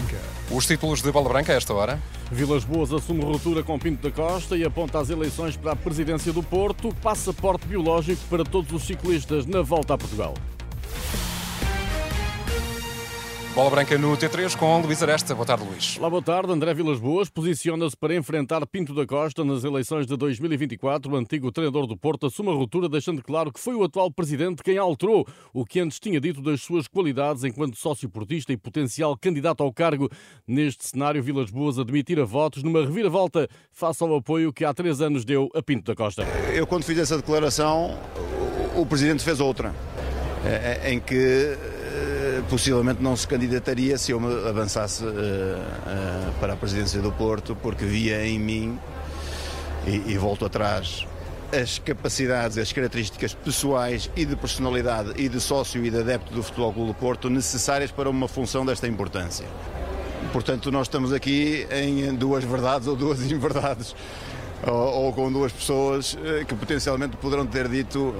Branca. Os títulos de Bola Branca a esta hora. Vilas Boas assume ruptura com Pinto da Costa e aponta as eleições para a presidência do Porto. Passaporte biológico para todos os ciclistas na volta a Portugal. Bola Branca no T3 com Luís Aresta. Boa tarde, Luís. Olá, boa tarde. André Vilas Boas posiciona-se para enfrentar Pinto da Costa nas eleições de 2024. O antigo treinador do Porto assume a ruptura, deixando claro que foi o atual presidente quem alterou o que antes tinha dito das suas qualidades enquanto sócio portista e potencial candidato ao cargo. Neste cenário, Vilas Boas admitira votos numa reviravolta face ao apoio que há três anos deu a Pinto da Costa. Eu, quando fiz essa declaração, o presidente fez outra, eh, eh, em que possivelmente não se candidataria se eu me avançasse uh, uh, para a presidência do Porto, porque via em mim, e, e volto atrás, as capacidades, as características pessoais e de personalidade e de sócio e de adepto do Futebol Clube do Porto necessárias para uma função desta importância. Portanto, nós estamos aqui em duas verdades ou duas inverdades ou, ou, com duas pessoas que potencialmente poderão ter dito uh,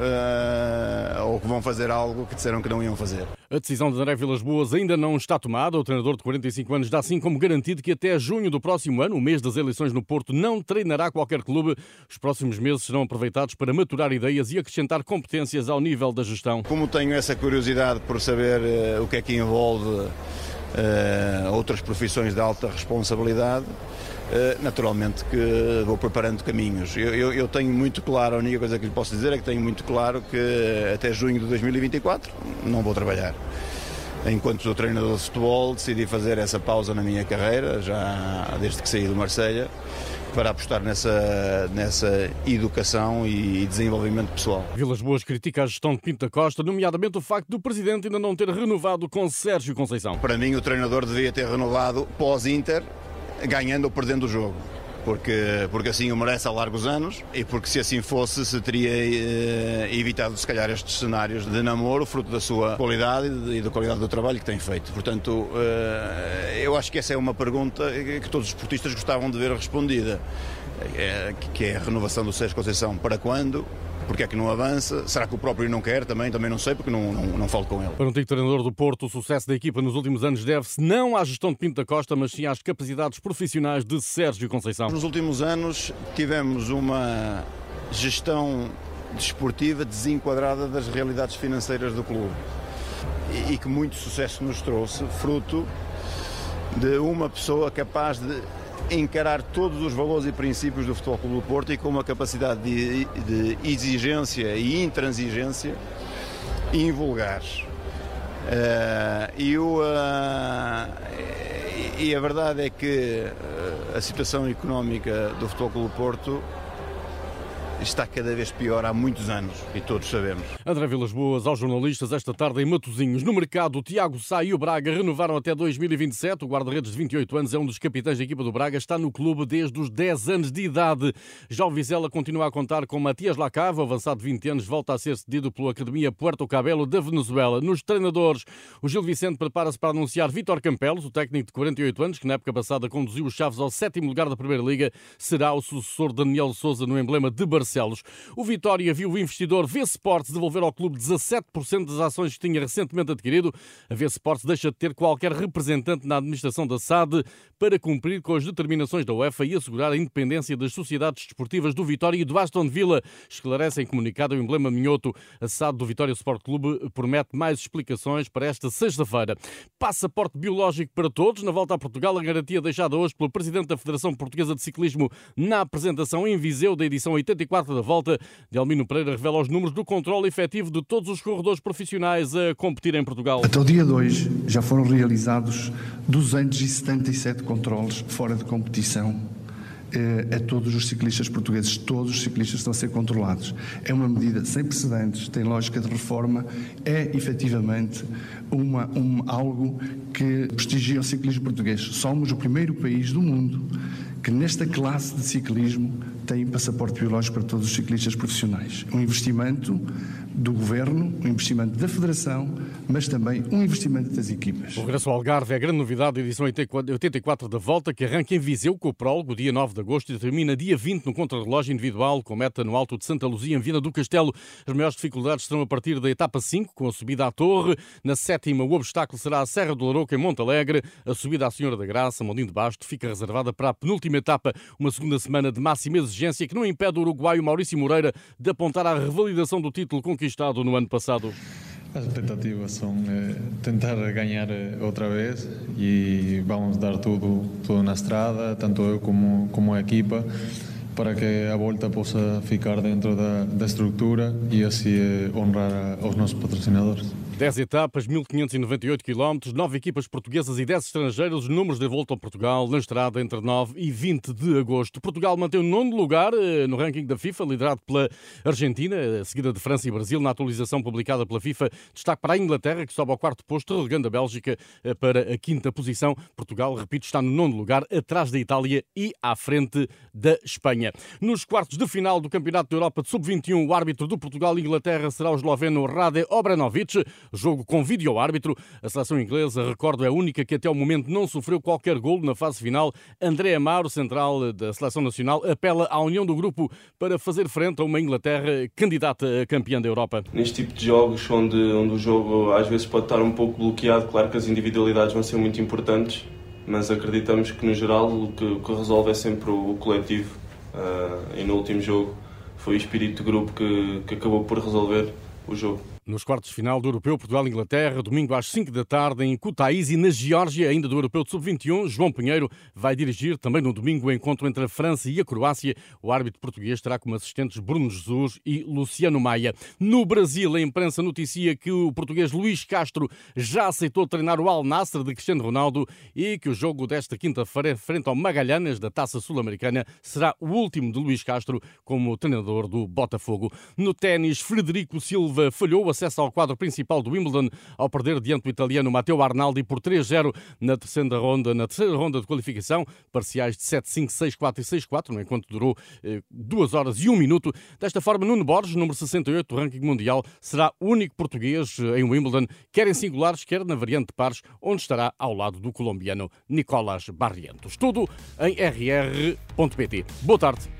ou que vão fazer algo que disseram que não iam fazer. A decisão de André Vilas Boas ainda não está tomada. O treinador de 45 anos dá assim como garantido que até junho do próximo ano, o mês das eleições no Porto, não treinará qualquer clube. Os próximos meses serão aproveitados para maturar ideias e acrescentar competências ao nível da gestão. Como tenho essa curiosidade por saber uh, o que é que envolve outras profissões de alta responsabilidade, naturalmente que vou preparando caminhos. Eu, eu, eu, tenho muito claro, a única coisa que lhe posso dizer é que tenho muito claro que até junho de 2024 não vou trabalhar. Enquanto sou treinador de futebol, decidi fazer essa pausa na minha carreira, já desde que saí do Marselha, para apostar nessa, nessa educação e desenvolvimento pessoal. Vilas Boas critica a gestão de Pinto da Costa, nomeadamente o facto do Presidente ainda não ter renovado com Sérgio Conceição. Para mim, o treinador devia ter renovado pós-Inter, ganhando ou perdendo o jogo. Porque, porque assim o merece há largos anos e porque se assim fosse se teria eh, evitado se calhar estes cenários de namoro fruto da sua qualidade e da qualidade do trabalho que tem feito. Portanto, eh, eu acho que essa é uma pergunta que todos os esportistas gostavam de ver respondida, é, que é a renovação do Sérgio Conceição para quando porque é que não avança? Será que o próprio não quer? Também, também não sei, porque não, não, não falo com ele. Para o antigo treinador do Porto, o sucesso da equipa nos últimos anos deve-se não à gestão de Pinto da Costa, mas sim às capacidades profissionais de Sérgio Conceição. Nos últimos anos tivemos uma gestão desportiva desenquadrada das realidades financeiras do clube e, e que muito sucesso nos trouxe, fruto de uma pessoa capaz de encarar todos os valores e princípios do Futebol Clube do Porto e com uma capacidade de, de exigência e intransigência invulgares. Uh, e, o, uh, e a verdade é que uh, a situação económica do Futebol Clube do Porto está cada vez pior há muitos anos e todos sabemos. André Vilas Boas aos jornalistas esta tarde em Matosinhos. No mercado, Tiago Sá e o Braga renovaram até 2027. O guarda-redes de 28 anos é um dos capitães da equipa do Braga, está no clube desde os 10 anos de idade. Já o Vizela continua a contar com Matias Lacava, avançado de 20 anos, volta a ser cedido pela Academia Puerto Cabelo da Venezuela. Nos treinadores, o Gil Vicente prepara-se para anunciar Vítor Campelos, o técnico de 48 anos, que na época passada conduziu os Chaves ao sétimo lugar da Primeira Liga, será o sucessor de Daniel Souza no emblema de Barcelona. Barcelos. O Vitória viu o investidor V Sports devolver ao clube 17% das ações que tinha recentemente adquirido. A V Sports deixa de ter qualquer representante na administração da SAD para cumprir com as determinações da UEFA e assegurar a independência das sociedades desportivas do Vitória e do Aston Villa. Esclarece em comunicado o emblema minhoto. A SAD do Vitória Sport Clube promete mais explicações para esta sexta-feira. Passaporte biológico para todos. Na volta a Portugal, a garantia deixada hoje pelo Presidente da Federação Portuguesa de Ciclismo na apresentação em Viseu da edição 84 da volta. Delmino Pereira revela os números do controle efetivo de todos os corredores profissionais a competir em Portugal. Até o dia de hoje já foram realizados 277 controles fora de competição eh, a todos os ciclistas portugueses. Todos os ciclistas estão a ser controlados. É uma medida sem precedentes, tem lógica de reforma, é efetivamente uma, um, algo que prestigia o ciclismo português. Somos o primeiro país do mundo que nesta classe de ciclismo tem passaporte biológico para todos os ciclistas profissionais. Um investimento do Governo, um investimento da Federação, mas também um investimento das equipas. O regresso ao Algarve é a grande novidade da edição 84 da Volta, que arranca em Viseu com o prólogo, dia 9 de agosto, e termina dia 20 no contrarrelógio individual, com meta no Alto de Santa Luzia, em Viana do Castelo. As maiores dificuldades serão a partir da etapa 5, com a subida à Torre. Na sétima, o obstáculo será a Serra do Larouca, em Monte Alegre. A subida à Senhora da Graça, Mondinho de Basto, fica reservada para a penúltima etapa, uma segunda semana de máxima exigência que não impede o uruguaio Maurício Moreira de apontar à revalidação do título conquistado no ano passado. As expectativas são eh, tentar ganhar eh, outra vez e vamos dar tudo, tudo na estrada, tanto eu como, como a equipa, para que a volta possa ficar dentro da, da estrutura e assim honrar aos nossos patrocinadores. 10 etapas, 1598 km, 9 equipas portuguesas e 10 estrangeiros, números de volta ao Portugal na estrada entre 9 e 20 de agosto. Portugal mantém o nono lugar eh, no ranking da FIFA, liderado pela Argentina, seguida de França e Brasil. Na atualização publicada pela FIFA, destaque para a Inglaterra, que sobe ao quarto posto, relegando a Bélgica eh, para a quinta posição. Portugal, repito, está no nono lugar, atrás da Itália e à frente da Espanha. Nos quartos de final do Campeonato da Europa de Sub-21, o árbitro do Portugal-Inglaterra será o esloveno Rade Obranovic jogo com vídeo árbitro. A seleção inglesa, recordo, é a única que até o momento não sofreu qualquer golo na fase final. André Amaro, central da seleção nacional, apela à união do grupo para fazer frente a uma Inglaterra candidata a campeã da Europa. Neste tipo de jogos, onde, onde o jogo às vezes pode estar um pouco bloqueado, claro que as individualidades vão ser muito importantes, mas acreditamos que no geral o que, o que resolve é sempre o, coletivo. Uh, e no último jogo foi o espírito de grupo que, que acabou por resolver o jogo. Nos quartos de final do Europeu Portugal-Inglaterra, domingo às 5 da tarde, em Kutaisi, na Geórgia, ainda do Europeu de Sub-21, João Pinheiro vai dirigir também no domingo o encontro entre a França e a Croácia. O árbitro português terá como assistentes Bruno Jesus e Luciano Maia. No Brasil, a imprensa noticia que o português Luís Castro já aceitou treinar o Al Nassr de Cristiano Ronaldo e que o jogo desta quinta-feira, frente ao Magalhães da Taça Sul-Americana, será o último de Luís Castro como treinador do Botafogo. No ténis, Frederico Silva falhou a acesso ao quadro principal do Wimbledon ao perder diante do italiano Matteo Arnaldi por 3-0 na terceira ronda, na terceira ronda de qualificação, parciais de 7-5, 6-4 e 6-4, no enquanto durou eh, 2 horas e 1 minuto. Desta forma, Nuno Borges, número 68 do ranking mundial, será o único português eh, em Wimbledon, quer em singulares, quer na variante de pares, onde estará ao lado do colombiano Nicolás Barrientos. Tudo em rr.pt. Boa tarde.